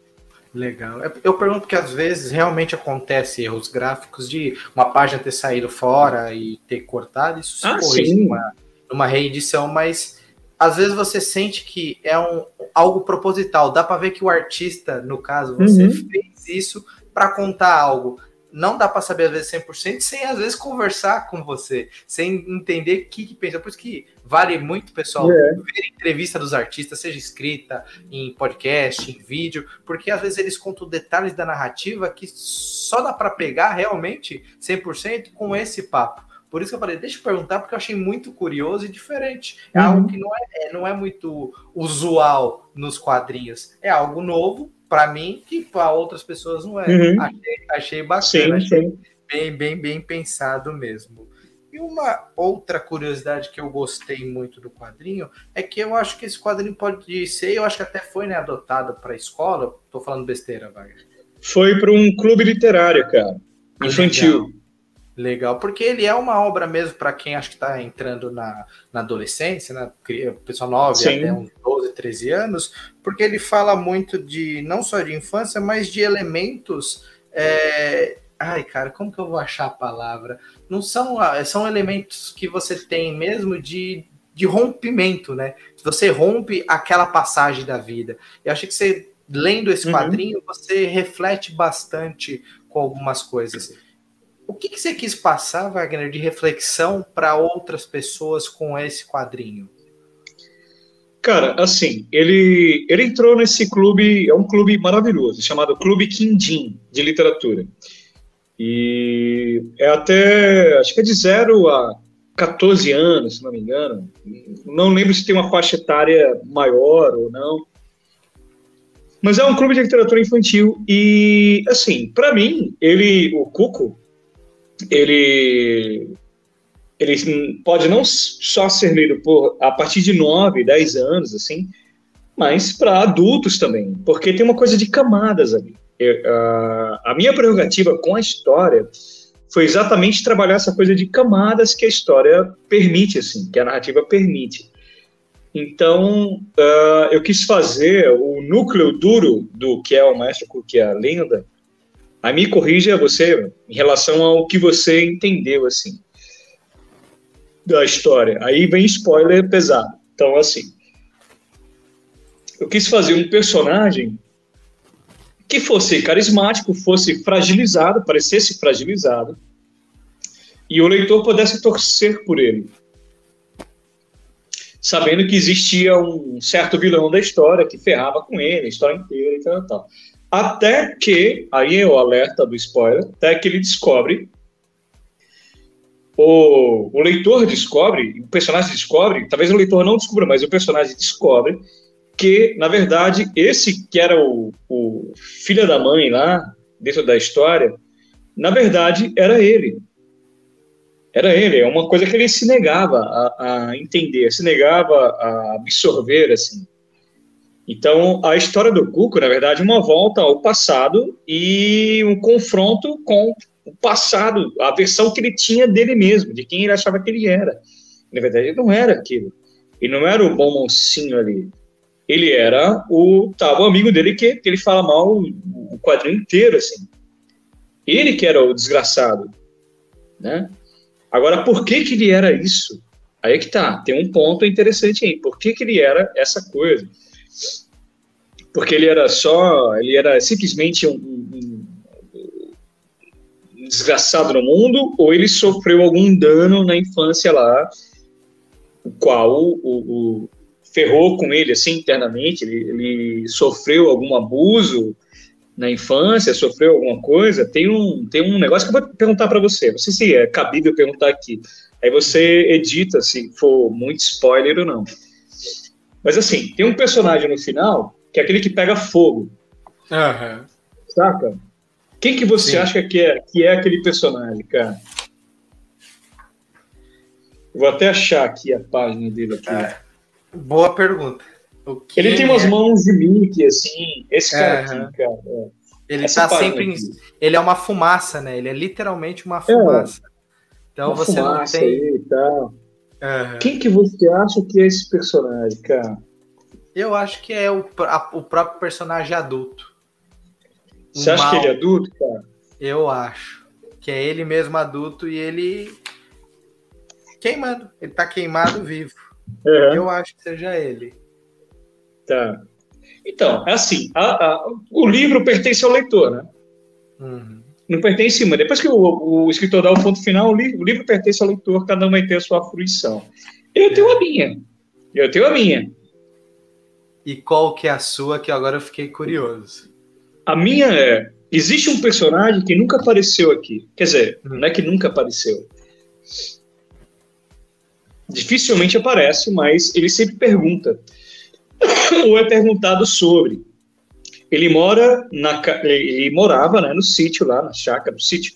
Legal. É, eu pergunto que às vezes realmente acontece erros gráficos de uma página ter saído fora e ter cortado, isso se ah, corrige numa, numa reedição, mas às vezes você sente que é um, algo proposital. Dá para ver que o artista, no caso, você uhum. fez isso para contar algo não dá para saber às vezes 100% sem às vezes conversar com você, sem entender o que, que pensa. Por isso que vale muito, pessoal, é. ver entrevista dos artistas, seja escrita, em podcast, em vídeo, porque às vezes eles contam detalhes da narrativa que só dá para pegar realmente 100% com esse papo. Por isso que eu falei, deixa eu perguntar, porque eu achei muito curioso e diferente. É uhum. algo que não é, é, não é muito usual nos quadrinhos. É algo novo, para mim que para outras pessoas não é. Uhum. Achei, achei bacana, sim, achei sim. bem, bem, bem pensado mesmo. E uma outra curiosidade que eu gostei muito do quadrinho é que eu acho que esse quadrinho pode ser, eu acho que até foi né, adotado para a escola. Tô falando besteira, Wagner. Foi para um clube literário, cara, infantil. Legal. Porque ele é uma obra mesmo para quem acho que está entrando na, na adolescência, né? Pessoal 9 Sim. até uns 12, 13 anos, porque ele fala muito de não só de infância, mas de elementos. É... Ai, cara, como que eu vou achar a palavra? Não são, são elementos que você tem mesmo de, de rompimento, né? Você rompe aquela passagem da vida. Eu acho que você, lendo esse uhum. quadrinho, você reflete bastante com algumas coisas. O que, que você quis passar, Wagner, de reflexão para outras pessoas com esse quadrinho? Cara, assim, ele, ele entrou nesse clube, é um clube maravilhoso, chamado Clube Quindim, de literatura. E é até, acho que é de 0 a 14 anos, se não me engano. Não lembro se tem uma faixa etária maior ou não. Mas é um clube de literatura infantil e, assim, para mim, ele, o Cuco, ele ele pode não só ser lido por a partir de 9, 10 anos, assim, mas para adultos também, porque tem uma coisa de camadas ali. Eu, a, a minha prerrogativa com a história foi exatamente trabalhar essa coisa de camadas que a história permite, assim, que a narrativa permite. Então, uh, eu quis fazer o núcleo duro do que é o Maestro que é a lenda, Aí me corrija você em relação ao que você entendeu, assim, da história. Aí vem spoiler pesado. Então, assim, eu quis fazer um personagem que fosse carismático, fosse fragilizado, parecesse fragilizado, e o leitor pudesse torcer por ele. Sabendo que existia um certo vilão da história que ferrava com ele, a história inteira e tal, tal. Até que, aí é o alerta do spoiler, até que ele descobre, o, o leitor descobre, o personagem descobre, talvez o leitor não descubra, mas o personagem descobre que, na verdade, esse que era o, o filho da mãe lá, dentro da história, na verdade, era ele. Era ele, é uma coisa que ele se negava a, a entender, se negava a absorver, assim. Então, a história do Cuco, na verdade, é uma volta ao passado e um confronto com o passado, a versão que ele tinha dele mesmo, de quem ele achava que ele era. Na verdade, ele não era aquilo. Ele não era o bom mocinho ali. Ele era o o amigo dele que, que ele fala mal o, o quadrinho inteiro, assim. Ele que era o desgraçado, né? Agora, por que que ele era isso? Aí é que tá, tem um ponto interessante aí. Por que que ele era essa coisa? Porque ele era só, ele era simplesmente um, um, um, desgraçado no mundo, ou ele sofreu algum dano na infância lá, o qual o, o ferrou com ele assim internamente, ele, ele, sofreu algum abuso na infância, sofreu alguma coisa, tem um, tem um negócio que eu vou perguntar para você, não sei se é cabível perguntar aqui, aí você edita se for muito spoiler ou não. Mas assim, tem um personagem no final que é aquele que pega fogo. Uhum. Saca? Quem que você Sim. acha que é, que é aquele personagem, cara? Vou até achar aqui a página dele aqui. É, boa pergunta. ele tem umas é? mãos de Mickey, assim. Esse cara aqui, cara. É. Ele Essa tá sempre. Em, ele é uma fumaça, né? Ele é literalmente uma é. fumaça. Então uma você não tem. Aí, tá. Uhum. Quem que você acha que é esse personagem, cara? Eu acho que é o, a, o próprio personagem adulto. Você acha que ele é adulto, cara? Eu acho. Que é ele mesmo adulto e ele queimando. Ele tá queimado vivo. Eu acho que seja ele. Tá. Então, é assim, a, a, o livro pertence ao leitor, né? Uhum. Não pertence, mas depois que o, o, escritor dá o ponto final, o livro, o livro pertence ao leitor, cada um vai ter a sua fruição. Eu tenho a minha. Eu tenho a minha. E qual que é a sua, que agora eu fiquei curioso? A minha é, existe um personagem que nunca apareceu aqui. Quer dizer, hum. não é que nunca apareceu. Dificilmente aparece, mas ele sempre pergunta. ou é perguntado sobre. Ele mora na ele morava, né, no sítio lá, na chácara do sítio,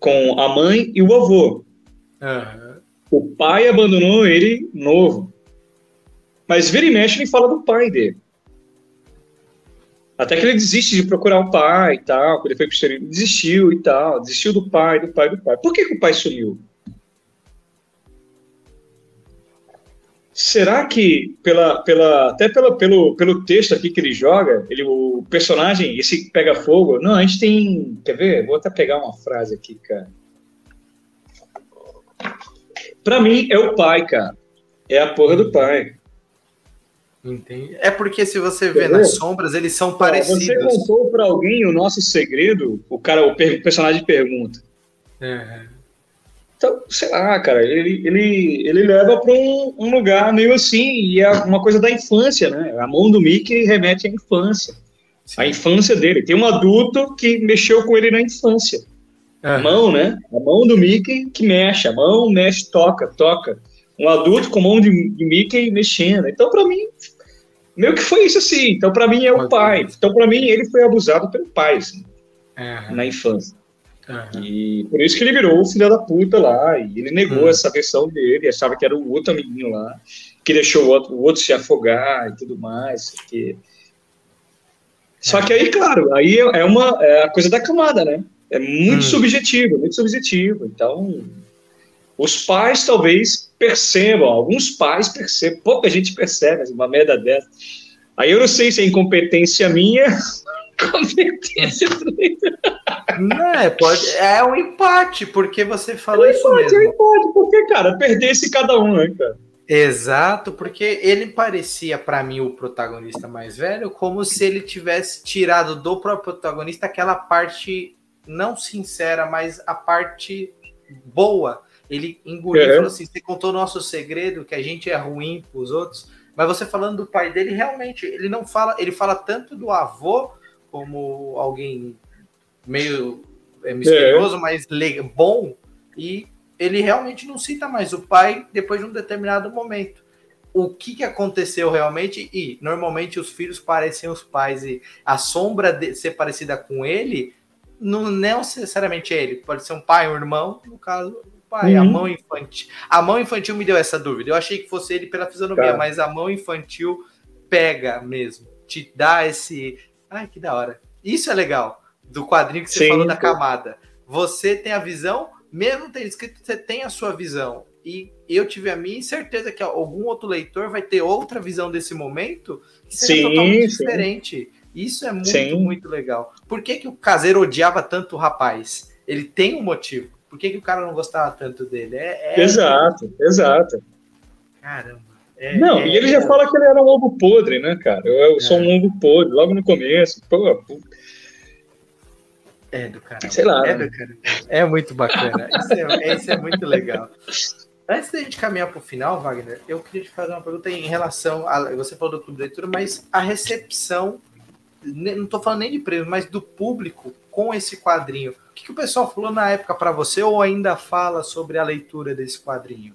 com a mãe e o avô. Uhum. O pai abandonou ele novo. Mas vira e mexe ele fala do pai dele. Até que ele desiste de procurar o pai e tal, quando ele foi pro exterior, desistiu e tal, desistiu do pai, do pai, do pai. Por que, que o pai sumiu? Será que pela, pela até pela, pelo, pelo texto aqui que ele joga, ele, o personagem, esse pega fogo? Não, a gente tem. Quer ver? Vou até pegar uma frase aqui, cara. Pra mim, é o pai, cara. É a porra do pai. Entendi. É porque se você vê nas sombras, eles são parecidos. Você contou para alguém o nosso segredo? O cara, o personagem pergunta. Uhum. Então, sei lá, cara, ele, ele, ele leva para um, um, lugar meio assim, e é uma coisa da infância, né? A mão do Mickey remete à infância. Sim. A infância dele. Tem um adulto que mexeu com ele na infância. A mão, né? A mão do Mickey que mexe, a mão mexe, toca, toca. Um adulto com mão de, de Mickey mexendo. Então, para mim, meio que foi isso assim. Então, para mim, é o pai. Então, para mim, ele foi abusado pelo pai, assim, na infância. Uhum. E por isso que ele virou o filho da puta lá. E ele negou uhum. essa versão dele, achava que era o outro amiguinho lá, que deixou o outro, o outro se afogar e tudo mais. Que... Só que aí, claro, aí é uma é a coisa da camada, né? É muito uhum. subjetivo, muito subjetivo. Então, os pais talvez percebam, alguns pais percebem, pouca gente percebe uma merda dessa. Aí eu não sei se é incompetência minha, competência do não, é, pode, é um empate, porque você falou é isso empate, mesmo. É um empate, porque, cara, perdesse cada um, né, cara? Exato, porque ele parecia para mim o protagonista mais velho, como se ele tivesse tirado do próprio protagonista aquela parte não sincera, mas a parte boa. Ele engoliu e falou assim: você contou nosso segredo, que a gente é ruim para os outros. Mas você falando do pai dele, realmente, ele não fala, ele fala tanto do avô como alguém meio é, misterioso, é. mas bom, e ele realmente não cita mais o pai depois de um determinado momento. O que, que aconteceu realmente? E normalmente os filhos parecem os pais, e a sombra de ser parecida com ele não necessariamente é ele, pode ser um pai, um irmão, no caso, o pai, uhum. a mão infantil. A mão infantil me deu essa dúvida. Eu achei que fosse ele pela fisionomia, tá. mas a mão infantil pega mesmo, te dá esse. Ai, que da hora. Isso é legal do quadrinho que você Sim, falou da camada. Você tem a visão, mesmo tendo escrito, você tem a sua visão. E eu tive a minha certeza que algum outro leitor vai ter outra visão desse momento que seja sim, totalmente sim. diferente. Isso é muito, sim. muito legal. Por que, que o caseiro odiava tanto o rapaz? Ele tem um motivo. Por que, que o cara não gostava tanto dele? É, é... Exato, exato. Caramba. É, não, é, e ele já fala que ele era um ovo podre, né, cara? Eu, eu sou um ovo podre, logo no começo. Pô, é do caramba. Sei lá. É, né? é muito bacana. Isso é, isso é muito legal. Antes da gente caminhar para o final, Wagner, eu queria te fazer uma pergunta em relação a. Você falou do clube de leitura, mas a recepção, não estou falando nem de prêmio, mas do público com esse quadrinho. O que, que o pessoal falou na época para você ou ainda fala sobre a leitura desse quadrinho?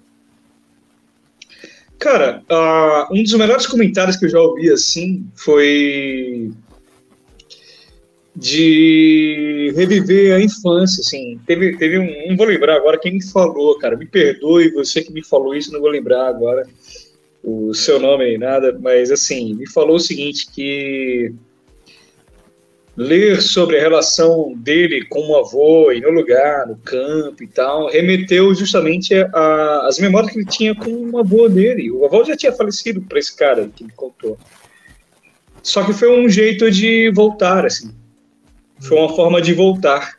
Cara, uh, um dos melhores comentários que eu já ouvi assim foi de reviver a infância, assim. Teve, teve um, não vou lembrar agora quem me falou, cara, me perdoe você que me falou isso, não vou lembrar agora o seu nome aí, nada, mas assim, me falou o seguinte, que ler sobre a relação dele com o avô e no lugar, no campo e tal, remeteu justamente às memórias que ele tinha com o avô dele. O avô já tinha falecido para esse cara que me contou. Só que foi um jeito de voltar, assim. Foi uma forma de voltar.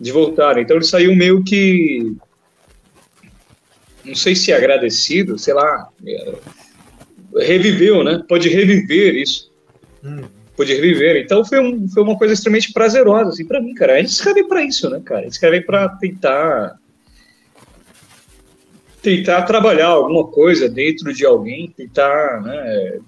De voltar. Então ele saiu meio que. Não sei se agradecido, sei lá. É, reviveu, né? Pode reviver isso. Hum poder viver. Então foi, um, foi uma coisa extremamente prazerosa, assim, para mim, cara. A gente escreve para isso, né, cara? A gente escreve para tentar tentar trabalhar alguma coisa dentro de alguém, tentar, né,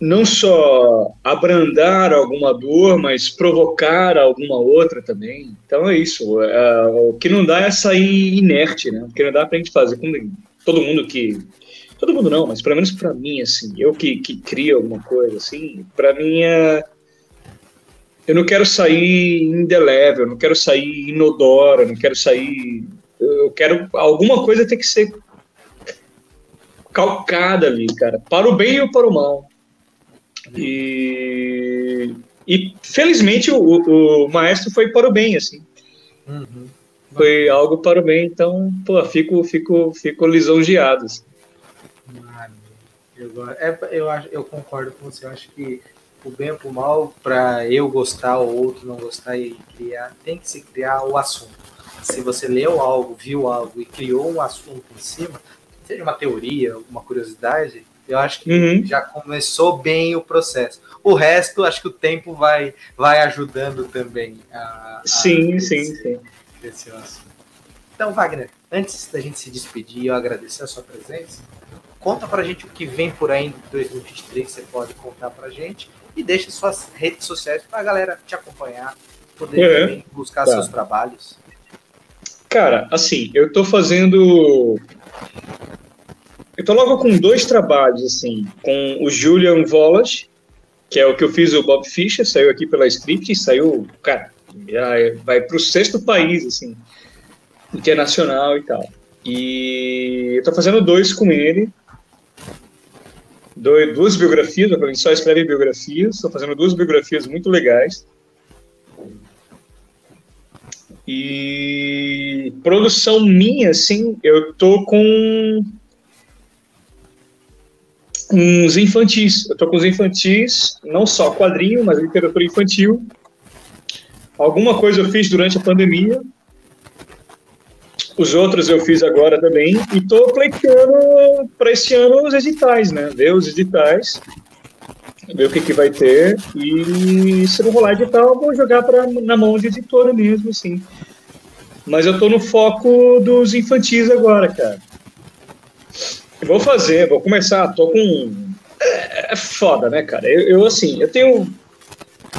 não só abrandar alguma dor, mas provocar alguma outra também. Então é isso. É, o que não dá é sair inerte, né? O que não dá pra gente fazer com todo mundo que todo mundo não, mas pelo menos para mim, assim, eu que, que crio alguma coisa, assim, para mim é. Eu não quero sair indelével, não quero sair inodora, não quero sair. Eu quero. Alguma coisa tem que ser calcada ali, cara, para o bem ou para o mal. E, e felizmente o, o, maestro foi para o bem, assim. Uhum. Foi algo para o bem, então, pô, fico, fico, fico lisonjeado. Assim. Eu, é, eu, acho, eu concordo com você. Eu acho que o bem ou o mal, para eu gostar ou outro não gostar e criar, tem que se criar o assunto. Se você leu algo, viu algo e criou um assunto em cima, seja uma teoria, alguma curiosidade, eu acho que uhum. já começou bem o processo. O resto, acho que o tempo vai, vai ajudando também a. a sim, sim, sim. Assunto. Então, Wagner, antes da gente se despedir, eu agradecer a sua presença. Conta pra gente o que vem por aí em 2023 que você pode contar pra gente e deixa suas redes sociais pra galera te acompanhar, poder é, buscar tá. seus trabalhos. Cara, assim, eu tô fazendo. Eu tô logo com dois trabalhos, assim, com o Julian Volas, que é o que eu fiz o Bob Fischer, saiu aqui pela Script e saiu, cara, vai pro sexto país, assim, internacional e tal. E eu tô fazendo dois com ele, dois, duas biografias, a só escreve biografias, estou fazendo duas biografias muito legais. E produção minha, assim, eu tô com uns infantis. Eu tô com os infantis, não só quadrinho, mas literatura infantil. Alguma coisa eu fiz durante a pandemia, os outros eu fiz agora também e estou pleiteando para esse ano os editais, né? Ver os editais, ver o que, que vai ter e se não rolar edital, vou jogar pra, na mão de editora mesmo, assim. Mas eu estou no foco dos infantis agora, cara. Vou fazer, vou começar, tô com... É, é foda, né, cara? Eu, eu, assim, eu tenho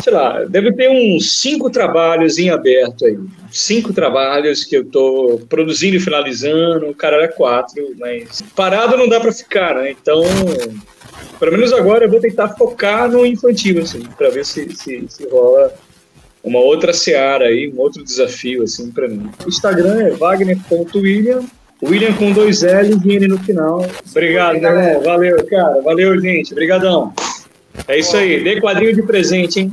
sei lá, deve ter uns cinco trabalhos em aberto aí. Cinco trabalhos que eu estou produzindo e finalizando, o cara é quatro, mas parado não dá para ficar, né? Então, pelo menos agora eu vou tentar focar no infantil, assim, para ver se, se, se rola uma outra seara aí, um outro desafio, assim, para mim. O Instagram é wagner.william, William com dois L e N no final. Obrigado, galera. Valeu, cara. Valeu, gente. Obrigadão. É isso aí. Dê quadrinho de presente, hein?